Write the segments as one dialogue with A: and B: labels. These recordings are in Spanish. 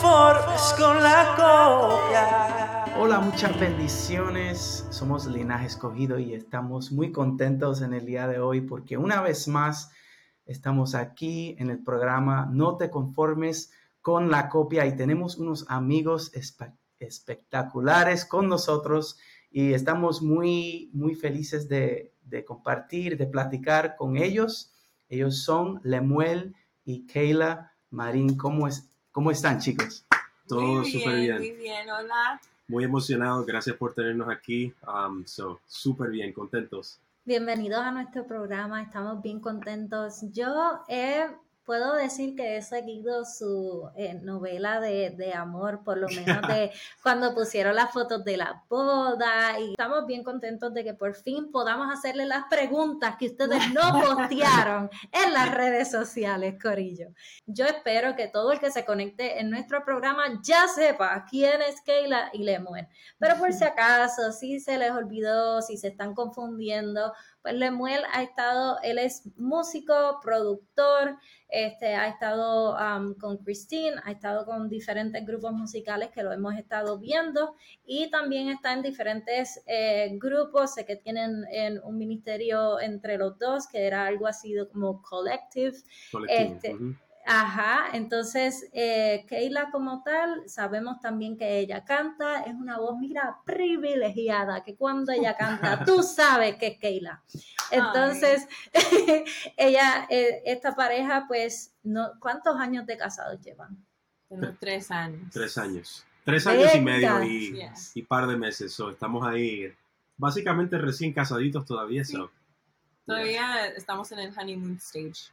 A: conformes con la copia.
B: Hola, muchas bendiciones. Somos Linaje Escogido y estamos muy contentos en el día de hoy porque una vez más estamos aquí en el programa No te conformes con la copia y tenemos unos amigos espectaculares con nosotros y estamos muy, muy felices de, compartir, de platicar con ellos. Ellos son Lemuel y Keila Marín. ¿Cómo, es, cómo están, chicos?
C: Todo súper bien.
D: Muy bien, hola.
C: Muy emocionado. Gracias por tenernos aquí. Um, so, súper bien, contentos.
E: Bienvenidos a nuestro programa. Estamos bien contentos. Yo he puedo decir que he seguido su eh, novela de, de, amor, por lo menos de cuando pusieron las fotos de la boda y estamos bien contentos de que por fin podamos hacerle las preguntas que ustedes no postearon en las redes sociales, Corillo. Yo espero que todo el que se conecte en nuestro programa ya sepa quién es Keila y Lemuel, pero por si acaso, si se les olvidó, si se están confundiendo, pues Lemuel ha estado, él es músico, productor, este, ha estado con Christine, ha estado con diferentes grupos musicales que lo hemos estado viendo y también está en diferentes eh, grupos, sé que tienen en un ministerio entre los dos, que era algo así como collective. Este, Ajá, entonces eh, Keila como tal, sabemos también que ella canta, es una voz, mira, privilegiada, que cuando ella canta, tú sabes que es Keila. Entonces, ella, eh, esta pareja, pues, no, ¿cuántos años de casados llevan?
D: Tres años.
C: Tres años. Tres años y medio y, y, par de meses. So, estamos ahí, básicamente recién casaditos todavía.
D: Todavía estamos en el honeymoon stage.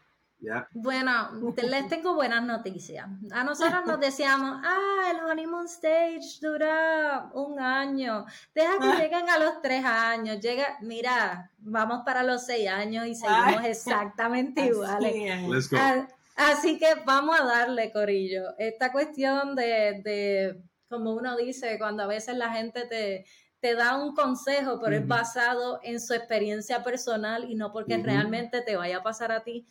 E: Bueno, les tengo buenas noticias. A nosotros nos decíamos, ah, el honeymoon stage dura un año. Deja que lleguen a los tres años. Llega, mira, vamos para los seis años y seguimos exactamente iguales. Así que vamos a darle, Corillo. Esta cuestión de, de, como uno dice, cuando a veces la gente te, te da un consejo, pero es basado en su experiencia personal y no porque realmente te vaya a pasar a ti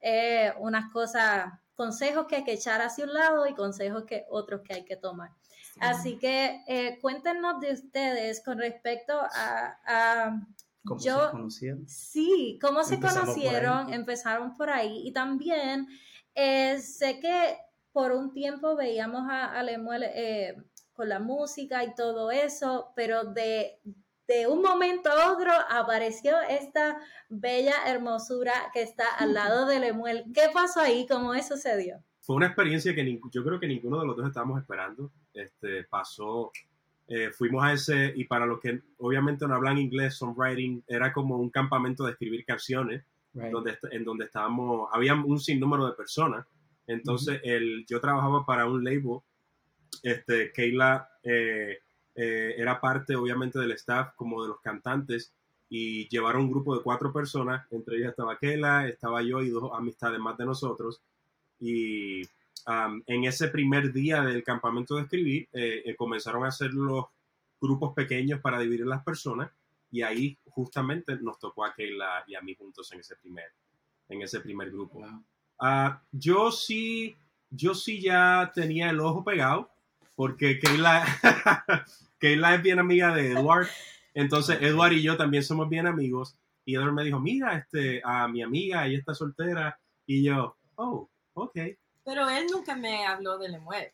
E: eh, unas cosas, consejos que hay que echar hacia un lado y consejos que otros que hay que tomar. Así que eh, cuéntenos de ustedes con respecto a...
B: ¿Cómo se conocieron?
E: Sí, cómo se conocieron, empezaron por ahí y también eh, sé que por un tiempo veíamos a, a Lemuel con la música y todo eso, pero de, de un momento a otro apareció esta bella hermosura que está al lado de Lemuel. ¿Qué pasó ahí? ¿Cómo eso sucedió?
C: Fue una experiencia que yo creo que ninguno de los dos estábamos esperando. Este, pasó, eh, fuimos a ese, y para los que obviamente no hablan inglés, songwriting era como un campamento de escribir canciones, donde, en donde estábamos, había un sinnúmero de personas. Entonces, el, yo trabajaba para un label, este, Keila... Eh, eh, era parte obviamente del staff como de los cantantes y llevaron un grupo de cuatro personas, entre ellas estaba Kela, estaba yo y dos amistades más de nosotros. Y en ese primer día del campamento de escribir, eh, eh, comenzaron a hacer los grupos pequeños para dividir las personas y ahí justamente nos tocó a Keila y a mí juntos en ese primer, en ese primer grupo. Ah, yo sí, yo sí ya tenía el ojo pegado porque Keila, Keila es bien amiga de Edward. Entonces, Edward y yo también somos bien amigos. Y Edward me dijo, mira, este, a mi amiga, ella está soltera. Y yo, oh, ok.
D: Pero él nunca me habló de Lemuel.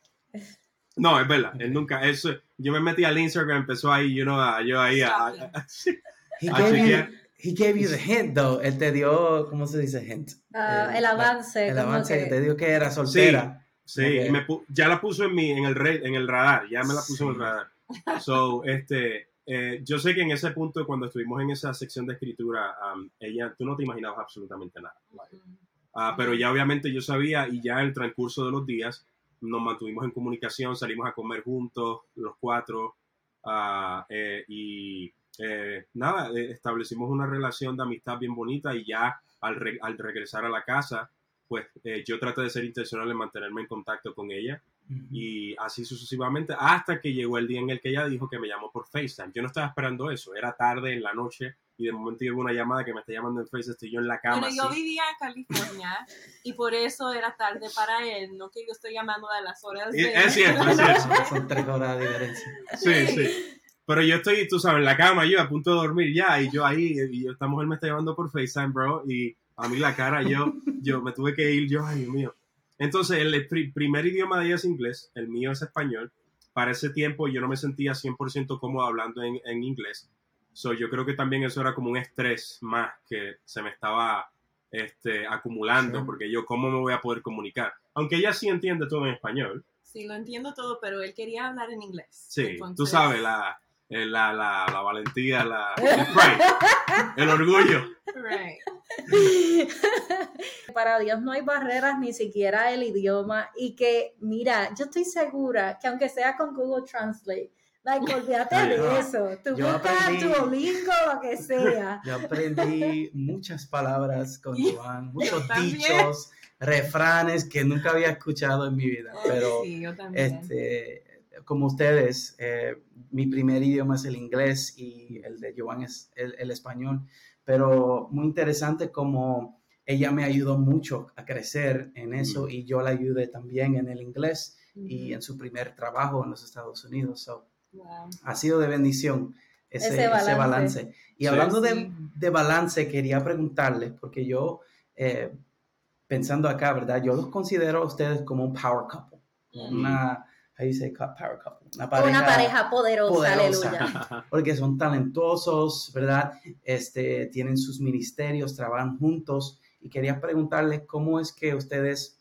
C: No, es verdad, él nunca, eso, yo me metí al Instagram, empezó ahí, you know, yo ahí a,
B: he, gave you, he gave you the hint, though. Él te dio, ¿cómo se dice hint?
E: Ah, el, avance.
B: El, avance que... te dio que era soltera.
C: Sí, ya la puso en, mi, en, el en el radar, ya me la puso en el radar. So, este, eh, yo sé que en ese punto, cuando estuvimos en esa sección de escritura, um, ella, tú no te imaginabas absolutamente nada. Ah, pero ya obviamente yo sabía y ya en el transcurso de los días nos mantuvimos en comunicación, salimos a comer juntos, los cuatro, uh, eh, y eh, nada, establecimos una relación de amistad bien bonita y ya al, al regresar a la casa, pues eh, yo traté de ser intencional en mantenerme en contacto con ella
B: Ujú.
C: y así sucesivamente, hasta que llegó el día en el que ella dijo que me llamó por FaceTime. Yo no estaba esperando eso, era tarde en la noche y de momento llegó una llamada que me está llamando en FaceTime, estoy yo en la cama.
D: Bueno, yo
C: así.
D: vivía en California y por eso era tarde para él, no que yo estoy llamando a las horas
C: Y-
D: de...
C: es cierto, es cierto.
B: Son, son tres horas de diferencia.
C: Sí, sí. Pero yo estoy, tú sabes, en la cama, yo a punto de dormir ya, y yo ahí, y yo, esta mujer me está llamando por FaceTime, bro, y a mí la cara, yo, yo me tuve que ir, yo, ay, Dios mío. Entonces, el pri- primer idioma de ella es inglés, el mío es español. Para ese tiempo yo no me sentía 100% cómodo hablando en, en inglés. So, yo creo que también eso era como un estrés más que se me estaba este, acumulando,
B: Sí.
C: porque yo, ¿cómo me voy a poder comunicar? Aunque ella sí entiende todo en español.
D: Sí, lo entiendo todo, pero él quería hablar en inglés.
C: Sí, tú
D: Entonces-
C: sabes, la, eh, la, la, la valentía, la, el pride, el orgullo.
D: Right.
E: Para Dios no hay barreras, ni siquiera el idioma. Y que, mira, yo estoy segura que aunque sea con Google Translate, like, olvídate
B: Ay,
E: de eso. Tú buscas
B: aprendí-
E: Duolingo, lo que sea.
B: Yo aprendí muchas palabras con Joan, muchos dichos, refranes que nunca había escuchado en mi vida. Pero
D: sí, yo
B: este, como ustedes, eh, mi primer idioma es el inglés y el de Joan es el, el español. Pero muy interesante como ella me ayudó mucho a crecer en eso y yo la ayudé también en el inglés y en su primer trabajo en los Estados Unidos. So,
D: Wow.
B: ha sido de bendición ese,
E: Ese
B: ese
E: balance.
B: balance. Y
C: Sí.
B: hablando de,
D: Sí.
B: de balance, quería preguntarles, porque yo, eh, pensando acá, ¿verdad? Yo los considero a ustedes como un power couple,
D: Mm.
B: una, how you say co- power couple, una pareja,
E: Una pareja poderosa,
B: poderosa.
E: aleluya.
B: porque son talentosos, ¿verdad? Este, tienen sus ministerios, trabajan juntos, y quería preguntarles cómo es que ustedes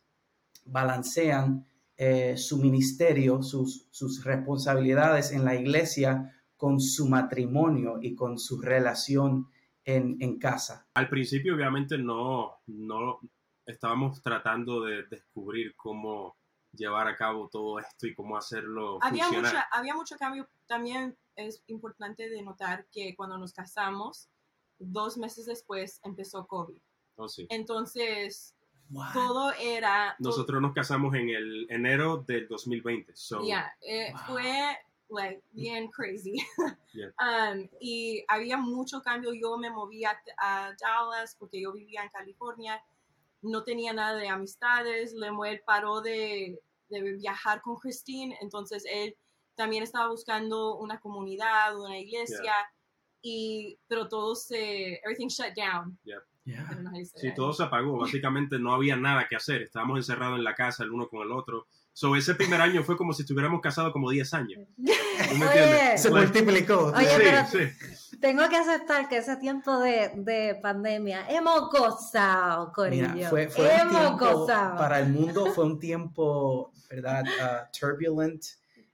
B: balancean eh, su ministerio, sus, sus responsabilidades en la iglesia con su matrimonio y con su relación en, en casa.
C: Al principio, obviamente, no, no estábamos tratando de descubrir cómo llevar a cabo todo esto y cómo hacerlo
D: Había,
C: funcionar.
D: mucha, había mucho cambio. También es importante de notar que cuando nos casamos, dos meses después empezó COVID.
C: Oh, sí.
D: Entonces,
B: Wow.
D: todo era...
C: Nosotros nos casamos en el enero del 2020. So,
D: Yeah, eh,
B: Wow.
D: fue like bien crazy.
C: Yeah.
D: Um, y había mucho cambio. Yo me moví a, a Dallas porque yo vivía en California. No tenía nada de amistades. Lemuel paró de, de viajar con Christine. Entonces él también estaba buscando una comunidad, una iglesia. Y, pero todo se, everything shut down. I
B: Yeah.
C: Sí, todo se apagó. Básicamente no había nada que hacer. Estábamos encerrados en la casa el uno con el otro. So, ese primer año fue como si estuviéramos casados como 10 años. ¿Tú me
E: Oye?
B: Se multiplicó.
E: Oye, pero-
C: sí, sí.
E: tengo que aceptar que ese tiempo de, de pandemia hemos gozado, Corillo.
B: Mira, fue, fue un
E: hemos
B: tiempo,
E: gozado.
B: para el mundo fue un tiempo, ¿verdad? Ah, turbulent,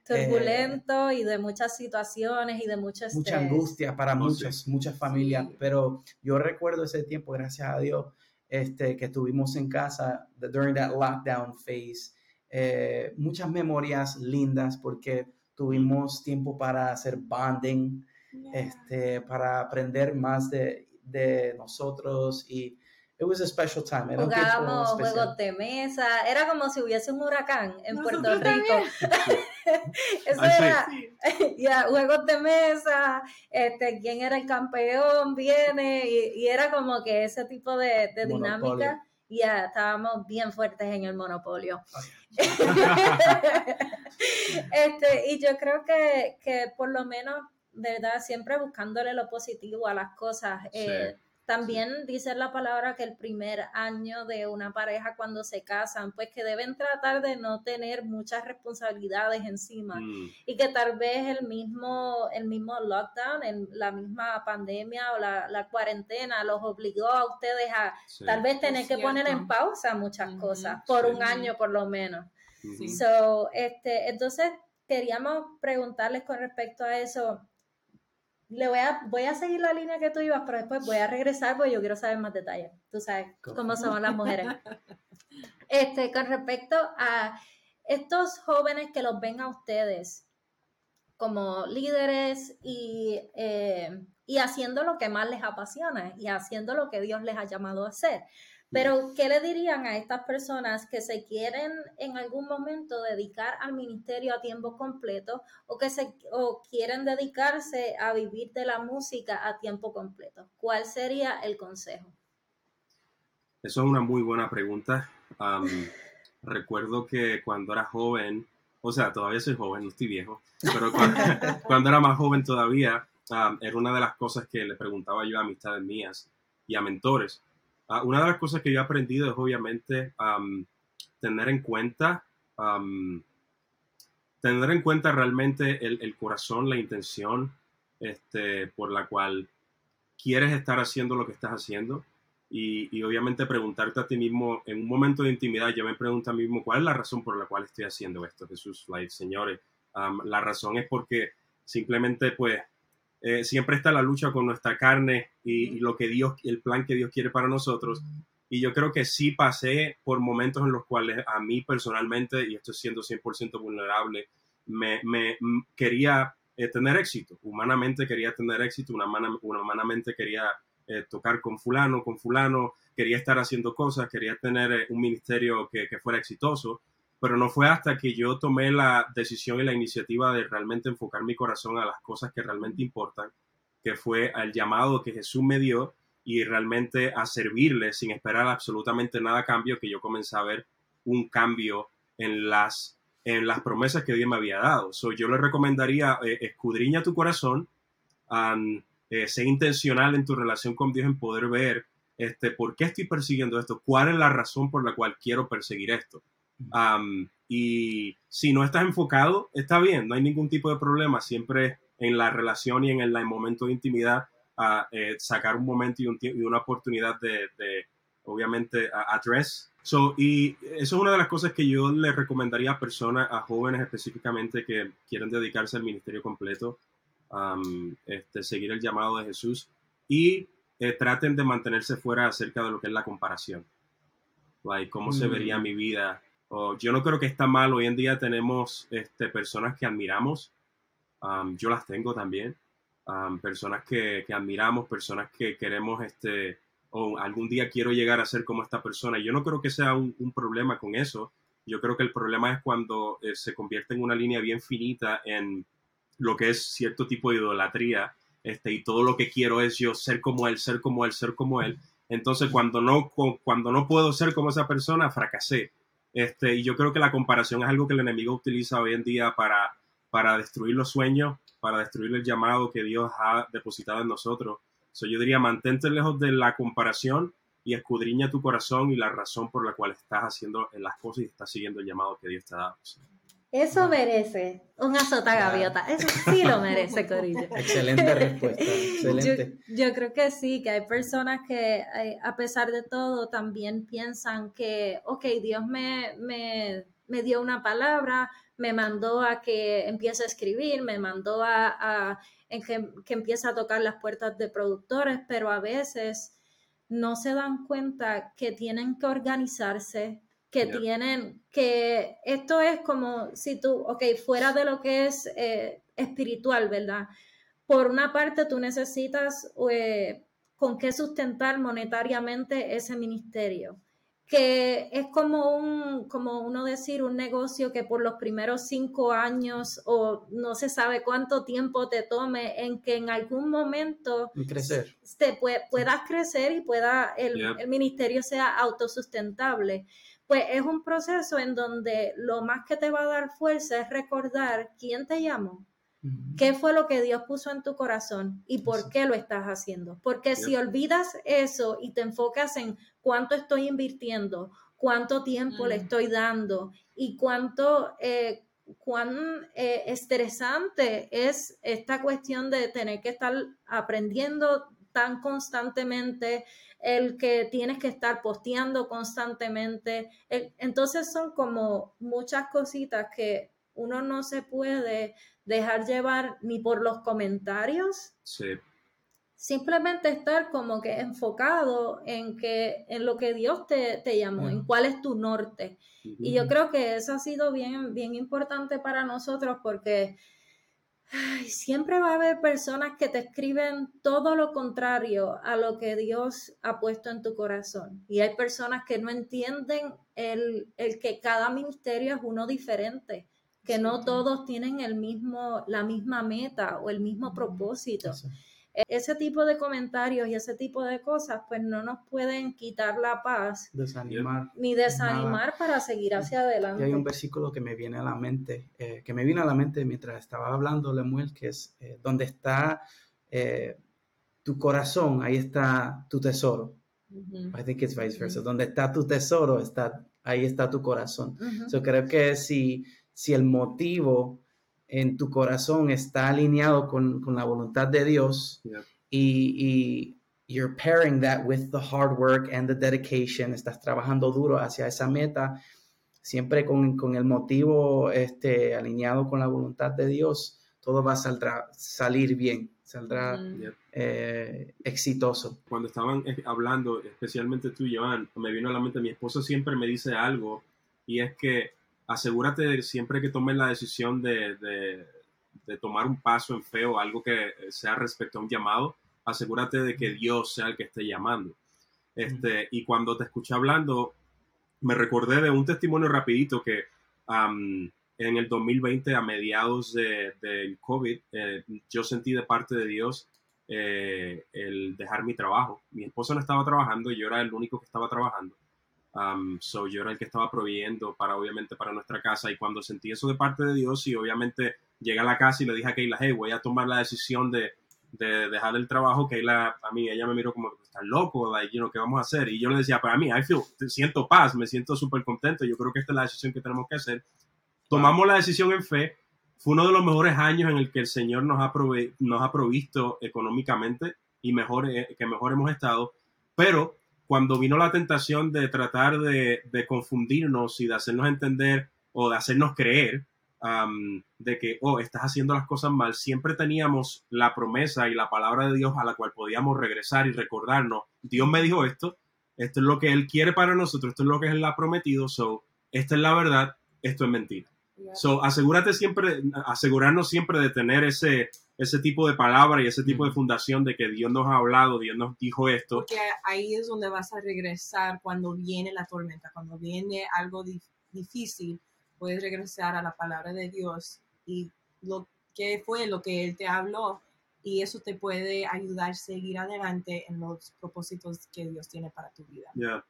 E: Turbulento y de muchas situaciones y de estrés.
B: mucha angustia para
C: Oh,
B: muchas, muchas familias,
D: Sí.
B: pero yo recuerdo ese tiempo, gracias a Dios, este, que estuvimos en casa the- during that lockdown phase, eh, muchas memorias lindas porque tuvimos tiempo para hacer bonding,
D: Yeah.
B: este, para aprender más de, de nosotros y it was a special time.
E: Jugábamos juegos de mesa, era como si hubiese un huracán en Puerto Rico. Eso
C: Ah, sí.
E: era,
D: Sí.
E: ya, juegos de mesa, este, quién era el campeón, viene, y, y era como que ese tipo de, de dinámica, y ya estábamos bien fuertes en el monopolio. este, y yo creo que, que por lo menos, verdad, siempre buscándole lo positivo a las cosas. eh, también dice la palabra que el primer año de una pareja cuando se casan, pues que deben tratar de no tener muchas responsabilidades encima
C: Mm,
E: y que tal vez el mismo, el mismo lockdown, en la misma pandemia o la, la cuarentena los obligó a ustedes a
C: sí.
E: tal vez tener que poner en pausa muchas cosas por
C: sí.
E: un año por lo menos. So, este, entonces queríamos preguntarles con respecto a eso. Le voy a, voy a seguir la línea que tú ibas, pero después voy a regresar porque yo quiero saber más detalles. Tú sabes
B: Go.
E: cómo son las mujeres. Este, con respecto a estos jóvenes que los ven a ustedes como líderes y, eh, y haciendo lo que más les apasiona y haciendo lo que Dios les ha llamado a hacer. Pero, ¿qué le dirían a estas personas que se quieren en algún momento dedicar al ministerio a tiempo completo o que se o quieren dedicarse a vivir de la música a tiempo completo? ¿Cuál sería el consejo?
C: Eso es una muy buena pregunta. recuerdo que cuando era joven, o sea, todavía soy joven, no estoy viejo, pero cuando, era más joven todavía, era una de las cosas que le preguntaba yo a amistades mías y a mentores Ah, una de las cosas que yo he aprendido es obviamente tener en cuenta, tener en cuenta realmente el, corazón, la intención este, por la cual quieres estar haciendo lo que estás haciendo. Y, obviamente preguntarte a ti mismo, en un momento de intimidad, yo me pregunto a mí mismo, ¿cuál es la razón por la cual estoy haciendo esto, Jesús? Like, señores, la razón es porque simplemente pues eh, siempre está la lucha con nuestra carne y, lo que Dios, el plan que Dios quiere para nosotros. Y yo creo que sí pasé por momentos en los cuales a mí personalmente, y estoy siendo 100% vulnerable, me, me quería eh, tener éxito. Humanamente quería tener éxito, humanamente quería eh, tocar con fulano, con fulano, quería estar haciendo cosas, quería tener un ministerio que, que fuera exitoso pero no fue hasta que yo tomé la decisión y la iniciativa de realmente enfocar mi corazón a las cosas que realmente importan, que fue al llamado que Jesús me dio y realmente a servirle sin esperar absolutamente nada a cambio, que yo comencé a ver un cambio en las, en las promesas que Dios me había dado. So, yo le recomendaría, eh, escudriña tu corazón, eh, sé intencional en tu relación con Dios en poder ver este, por qué estoy persiguiendo esto, cuál es la razón por la cual quiero perseguir esto y si no estás enfocado, está bien, no hay ningún tipo de problema. Siempre en la relación y en el, momento de intimidad, a eh, sacar un momento y, una oportunidad de, obviamente, address. So, y eso es una de las cosas que yo le recomendaría a personas, a jóvenes específicamente que quieren dedicarse al ministerio completo, este, seguir el llamado de Jesús y eh, traten de mantenerse fuera acerca de lo que es la comparación. Like, ¿Cómo se vería mm. mi vida yo no creo que está mal. Hoy en día tenemos este, personas que admiramos. yo las tengo también. personas que, admiramos, personas que queremos, este, o algún día quiero llegar a ser como esta persona. Yo no creo que sea un, problema con eso. Yo creo que el problema es cuando eh, se convierte en una línea bien finita en lo que es cierto tipo de idolatría. Este, y todo lo que quiero es yo ser como él, ser como él, ser como él. Entonces, cuando no, cuando no puedo ser como esa persona, fracasé este, y yo creo que la comparación es algo que el enemigo utiliza hoy en día para, para destruir los sueños, para destruir el llamado que Dios ha depositado en nosotros. So, yo diría, mantente lejos de la comparación y escudriña tu corazón y la razón por la cual estás haciendo las cosas y estás siguiendo el llamado que Dios te ha dado.
E: Eso merece un azota gaviota. Eso sí lo merece, Corillo.
B: Excelente respuesta. Excelente.
E: Yo, creo que sí, que hay personas que eh, a pesar de todo también piensan que, ok, Dios me, me, me dio una palabra, me mandó a que empiece a escribir, me mandó a, a que, que empiece a tocar las puertas de productores, pero a veces no se dan cuenta que tienen que organizarse, que tienen, que esto es como si tú, ok, fuera de lo que es eh, espiritual, ¿verdad? Por una parte, tú necesitas eh, con qué sustentar monetariamente ese ministerio, que es como un, como uno decir, un negocio que por los primeros cinco años o no se sabe cuánto tiempo te tome en que en algún momento
B: crecer.
E: Te puedas crecer y pueda el, el ministerio sea autosustentable pues es un proceso en donde lo más que te va a dar fuerza es recordar quién te llamó, qué fue lo que Dios puso en tu corazón y por qué lo estás haciendo. Porque si olvidas eso y te enfocas en cuánto estoy invirtiendo, cuánto tiempo le mm. estoy dando y cuánto... Eh, cuán eh, estresante es esta cuestión de tener que estar aprendiendo tan constantemente, el que tienes que estar posteando constantemente. entonces son como muchas cositas que uno no se puede dejar llevar ni por los comentarios.
C: Sí.
E: Simplemente estar como que enfocado en que en lo que Dios te, te llamó, en cuál es tu norte. Y yo creo que eso ha sido bien, bien importante para nosotros porque ay, siempre va a haber personas que te escriben todo lo contrario a lo que Dios ha puesto en tu corazón. Y hay personas que no entienden el, el que cada ministerio es uno diferente, que no todos tienen el mismo, la misma meta o el mismo propósito.
B: Eso.
E: Ese tipo de comentarios y ese tipo de cosas, pues no nos pueden quitar la paz
B: Desanimar.
E: ni desanimar para seguir hacia
B: Y
E: adelante.
B: hay un versículo que me viene a la mente, eh, que me vino a la mente mientras estaba hablando Lemuel, que es eh, donde está eh, tu corazón, ahí está tu tesoro.
D: Ujú.
B: I think it's vice versa. Donde está tu tesoro, está, ahí está tu corazón. Yo creo que si, si el motivo en tu corazón está alineado con, con la voluntad de Dios
C: Yeah.
B: y, y you're pairing that with the hard work and the dedication, estás trabajando duro hacia esa meta, siempre con, con el motivo este, alineado con la voluntad de Dios, todo va a saldrá- salir bien, saldrá
D: Ujú.
C: Yep.
B: eh, exitoso.
C: Cuando estaban eh, hablando, especialmente tú, Joan, me vino a la mente, mi esposo siempre me dice algo y es que asegúrate de siempre que tomes la decisión de, de- de tomar un paso en fe o algo que sea respecto a un llamado, asegúrate de que Dios sea el que esté llamando. Este, Y cuando te escuché hablando, me recordé de un testimonio rapidito que en el 2020, a mediados de- del COVID, eh, yo sentí de parte de Dios eh, el dejar mi trabajo. Mi esposo no estaba trabajando, yo era el único que estaba trabajando. Um, so yo era el que estaba proveyendo para, obviamente, para nuestra casa. Y cuando sentí eso de parte de Dios, y obviamente llegué a la casa y le dije a Keila, hey, voy a tomar la decisión de, de dejar el trabajo. Keila, a mí, ella me miró como, estás loco, like, you ¿qué vamos a hacer? Y yo le decía, para mí, I siento paz, me siento súper contento. Yo creo que esta es la decisión que tenemos que hacer. Tomamos la decisión en fe. Fue uno de los mejores años en el que el Señor nos ha, prove- nos ha provisto económicamente y eh, que mejor hemos estado. Pero cuando vino la tentación de tratar de, de confundirnos y de hacernos entender o de hacernos creer um, de que, oh, estás haciendo las cosas mal, siempre teníamos la promesa y la palabra de Dios a la cual podíamos regresar y recordarnos, Dios me dijo esto, esto es lo que Él quiere para nosotros, esto es lo que Él ha prometido, so, esta es la verdad, esto es mentira. So, asegúrate siempre, asegurarnos siempre de tener ese, ese tipo de palabra y ese tipo de fundación de que Dios nos ha hablado, Dios nos dijo esto.
D: Porque ahí es donde vas a regresar cuando viene la tormenta, cuando viene algo dif- difícil, puedes regresar a la palabra de Dios y lo que fue lo que Él te habló y eso te puede ayudar a seguir adelante en los propósitos que Dios tiene para tu vida.
C: Yeah.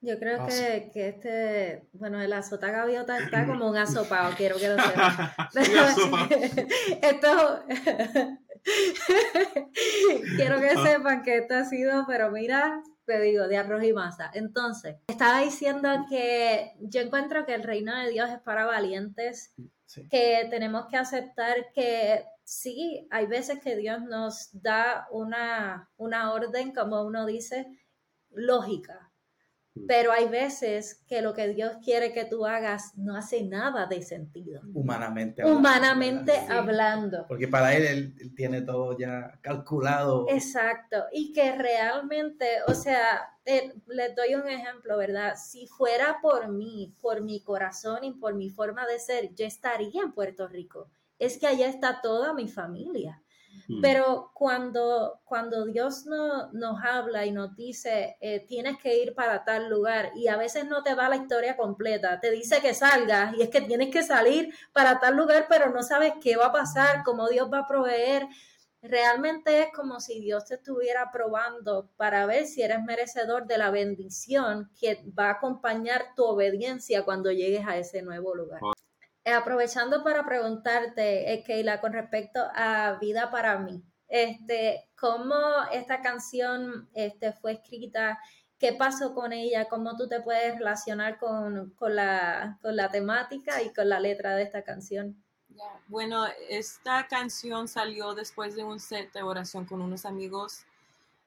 E: Yo creo que, que este, bueno, el azota gaviota está como un asopado, quiero que lo sepan. Esto, quiero que sepan que esto ha sido, pero mira, te digo, de arroz y masa. Entonces, estaba diciendo que yo encuentro que el reino de Dios es para valientes,
B: Sí.
E: que tenemos que aceptar que sí, hay veces que Dios nos da una, una orden, como uno dice, lógica. Pero hay veces que lo que Dios quiere que tú hagas no hace nada de sentido.
B: Humanamente. hablando,
E: Humanamente hablando.
B: Porque para él, él, él tiene todo ya calculado.
E: Exacto, y que realmente, o sea, eh, les doy un ejemplo, ¿verdad? Si fuera por mí, por mi corazón y por mi forma de ser, yo estaría en Puerto Rico. Es que allá está toda mi familia.
C: Mm.
E: Pero cuando, cuando Dios no, nos habla y nos dice, eh, tienes que ir para tal lugar, y a veces no te da la historia completa, te dice que salgas, y es que tienes que salir para tal lugar, pero no sabes qué va a pasar, cómo Dios va a proveer. Realmente es como si Dios te estuviera probando para ver si eres merecedor de la bendición que va a acompañar tu obediencia cuando llegues a ese nuevo lugar. Eh, aprovechando para preguntarte, eh, Keila, con respecto a Vida para mí, este, ¿cómo esta canción este, fue escrita? ¿Qué pasó con ella? ¿Cómo tú te puedes relacionar con, con la, con la temática y con la letra de esta canción?
D: Bueno, esta canción salió después de un set de oración con unos amigos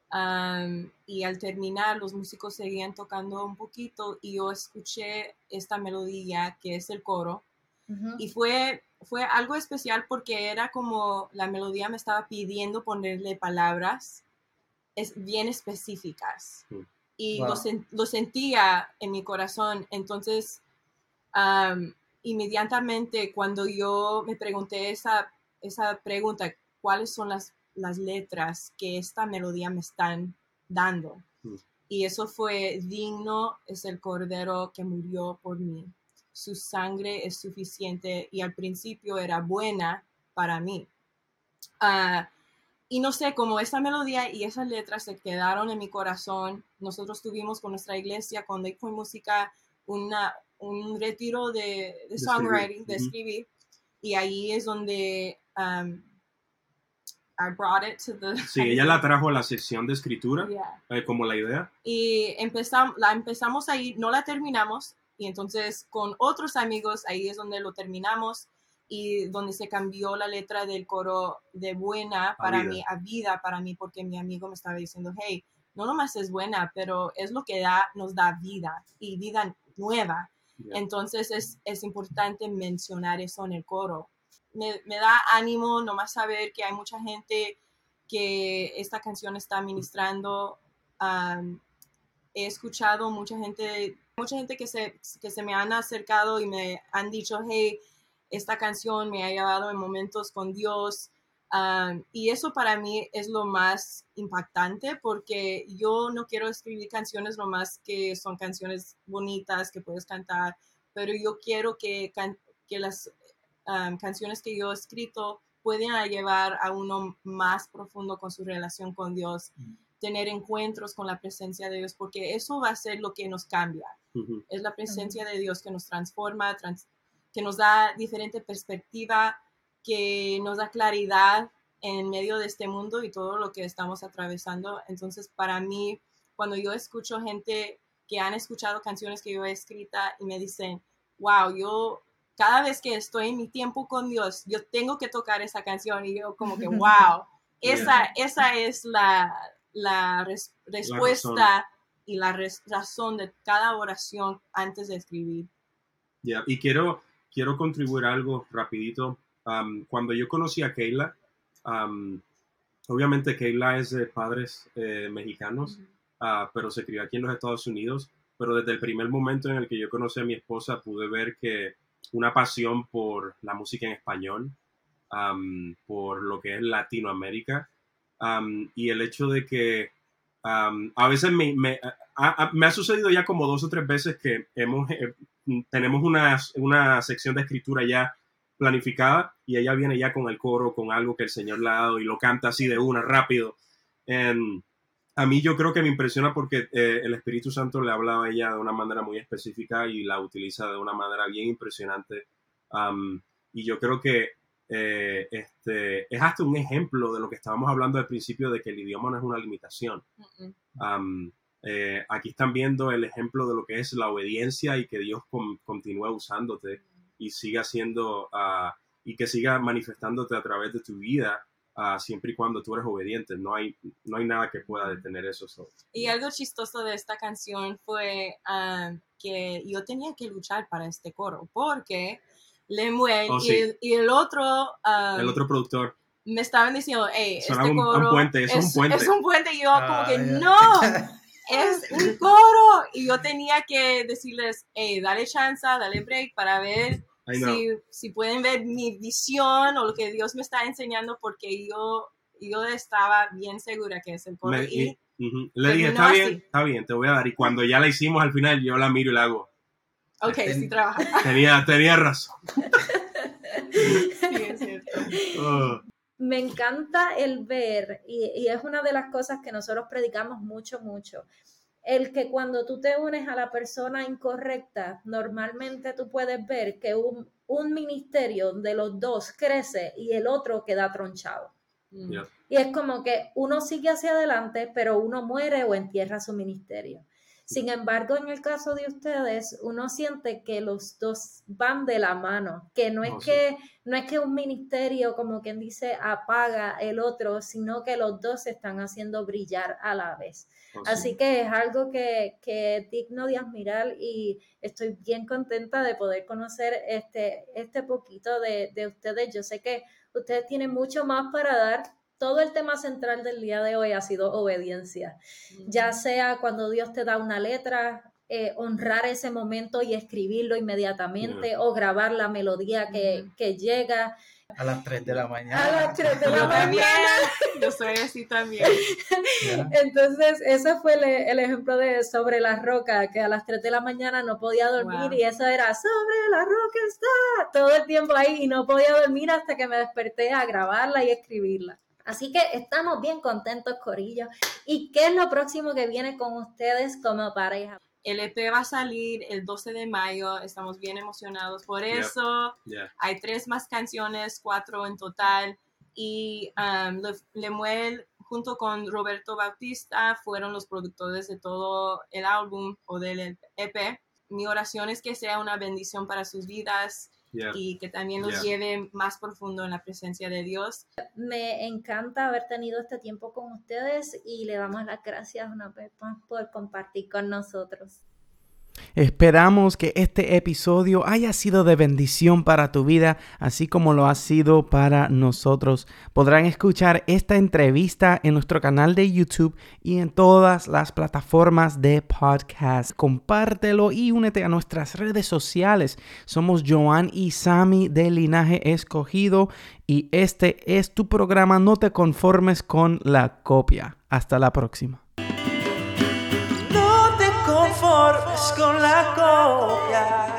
D: am, y al terminar los músicos seguían tocando un poquito y yo escuché esta melodía que es el coro Y fue, fue algo especial porque era como la melodía me estaba pidiendo ponerle palabras es, bien específicas
C: Mm.
D: y
B: Wow.
D: lo, sen- lo sentía en mi corazón. Entonces, am, inmediatamente cuando yo me pregunté esa esa pregunta, ¿cuáles son las, las letras que esta melodía me están dando?
C: Mm.
D: Y eso fue digno es el cordero que murió por mí. Su sangre es suficiente y al principio era buena para mí. Ah, y no sé, como esa melodía y esas letras se quedaron en mi corazón. Nosotros tuvimos con nuestra iglesia, con Lakepoint Música, una, un retiro de, de songwriting, de
C: Ujú.
D: escribir. Y ahí es donde um, I brought it to the...
C: Sí, ella la trajo a la sección de escritura,
D: Yeah.
C: eh, como la idea.
D: y empezamos, la empezamos ahí, no la terminamos, y entonces con otros amigos ahí es donde lo terminamos y donde se cambió la letra del coro de buena para
C: vida.
D: mí a vida para mí, porque mi amigo me estaba diciendo, hey, no nomás es buena, pero es lo que da, nos da vida y vida nueva.
C: Yeah.
D: Entonces es, es importante mencionar eso en el coro. Me, me da ánimo nomás saber que hay mucha gente que esta canción está ministrando. Am, he escuchado mucha gente, mucha gente que se, que se me han acercado y me han dicho, hey, esta canción me ha llevado en momentos con Dios. Am, y eso para mí es lo más impactante porque yo no quiero escribir canciones nomás que son canciones bonitas que puedes cantar, pero yo quiero que, can- que las am, canciones que yo he escrito puedan llevar a uno más profundo con su relación con Dios,
B: Mm.
D: Tener encuentros con la presencia de Dios, porque eso va a ser lo que nos cambia
C: Ujú.
D: es la presencia de Dios que nos transforma, trans- que nos da diferente perspectiva, que nos da claridad en medio de este mundo y todo lo que estamos atravesando. Entonces, para mí, cuando yo escucho gente que han escuchado canciones que yo he escrita y me dicen, wow, yo cada vez que estoy en mi tiempo con Dios, yo tengo que tocar esa canción y yo como que, wow, esa, esa es la, la res- respuesta y la res- razón de cada oración antes de escribir.
C: Ya, Y quiero, quiero contribuir algo rapidito. Am, cuando yo conocí a Keila, am, obviamente Keila es de padres eh, mexicanos, ah, pero se crió aquí en los Estados Unidos. Pero desde el primer momento en el que yo conocí a mi esposa, pude ver que una pasión por la música en español, am, por lo que es Latinoamérica, am, y el hecho de que am, a veces me, me- a- a- me ha sucedido ya como dos o tres veces que hemos, eh, tenemos una, una sección de escritura ya planificada y ella viene ya con el coro, con algo que el Señor le ha dado y lo canta así de una, rápido. Em, a mí yo creo que me impresiona porque eh, el Espíritu Santo le habla a ella de una manera muy específica y la utiliza de una manera bien impresionante. Am, y yo creo que eh, este, es hasta un ejemplo de lo que estábamos hablando al principio de que el idioma no es una limitación.
D: Mm-mm.
C: Am, eh, aquí están viendo el ejemplo de lo que es la obediencia y que Dios con- continúa usándote y siga haciendo ah, y que siga manifestándote a través de tu vida ah, siempre y cuando tú eres obediente. No hay, no hay nada que pueda detener eso. so.
D: Y algo chistoso de esta canción fue um, que yo tenía que luchar para este coro, porque Lemuel
C: Oh,
D: y,
C: sí.
D: el, y el otro, um,
C: El otro productor,
D: me estaban diciendo, hey, este
C: un- un
D: coro
C: puente, es un puente".
D: es un puente, y yo como
B: Ah,
D: que
B: ya.
D: no, es un coro, y yo tenía que decirles, hey, dale chance, dale break para ver si, si pueden ver mi visión o lo que Dios me está enseñando, porque yo, yo estaba bien segura que es el coro.
C: Me-
D: y,
C: y- le dije, está bien,
D: así.
C: está bien, te voy a dar. Y cuando ya la hicimos al final, yo la miro y la hago.
D: Ok,
B: Ten-
D: sí trabaja.
C: Tenía, tenía razón.
D: Sí, es cierto.
C: Oh,
E: Me encanta el ver, y, y es una de las cosas que nosotros predicamos mucho, mucho, el que cuando tú te unes a la persona incorrecta, normalmente tú puedes ver que un, un ministerio de los dos crece y el otro queda tronchado.
D: Mm.
C: Yeah.
E: Y es como que uno sigue hacia adelante, pero uno muere o entierra su ministerio. Sin embargo, en el caso de ustedes, uno siente que los dos van de la mano, que no es
C: sí.
E: que no es que un ministerio, como quien dice, apaga el otro, sino que los dos se están haciendo brillar a la vez.
C: sí.
E: Así que es algo que, que es digno de admirar y estoy bien contenta de poder conocer este, este poquito de, de ustedes. Yo sé que ustedes tienen mucho más para dar. Todo el tema central del día de hoy ha sido obediencia, ya sea cuando Dios te da una letra, eh, honrar ese momento y escribirlo inmediatamente o grabar la melodía que, que llega.
B: A las 3 de la mañana.
E: A las 3 de la
D: Yo también,
E: mañana.
D: yo soy así también.
E: Entonces, ese fue el, el ejemplo de Sobre la Roca, que a las 3 de la mañana no podía dormir
D: Wow.
E: y eso era Sobre la Roca está todo el tiempo ahí y no podía dormir hasta que me desperté a grabarla y escribirla. Así que estamos bien contentos, Corillo. ¿Y qué es lo próximo que viene con ustedes como pareja?
D: El EP va a salir el 12 de mayo, estamos bien emocionados por eso.
C: Yeah.
D: Hay tres más canciones, cuatro en total. Y um, Le- Lemuel, junto con Roberto Bautista, fueron los productores de todo el álbum o del EP. Mi oración es que sea una bendición para sus vidas
C: Yeah.
D: y que también
C: Yeah.
D: lleve más profundo en la presencia de Dios.
E: Me encanta haber tenido este tiempo con ustedes y le damos las gracias una vez más por compartir con nosotros.
B: Esperamos que este episodio haya sido de bendición para tu vida, así como lo ha sido para nosotros. Podrán escuchar esta entrevista en nuestro canal de YouTube y en todas las plataformas de podcast. Compártelo y únete a nuestras redes sociales. Somos Joan y Sami de Linaje Escogido y este es tu programa No te conformes con la copia. Hasta la próxima.
A: Con la copia.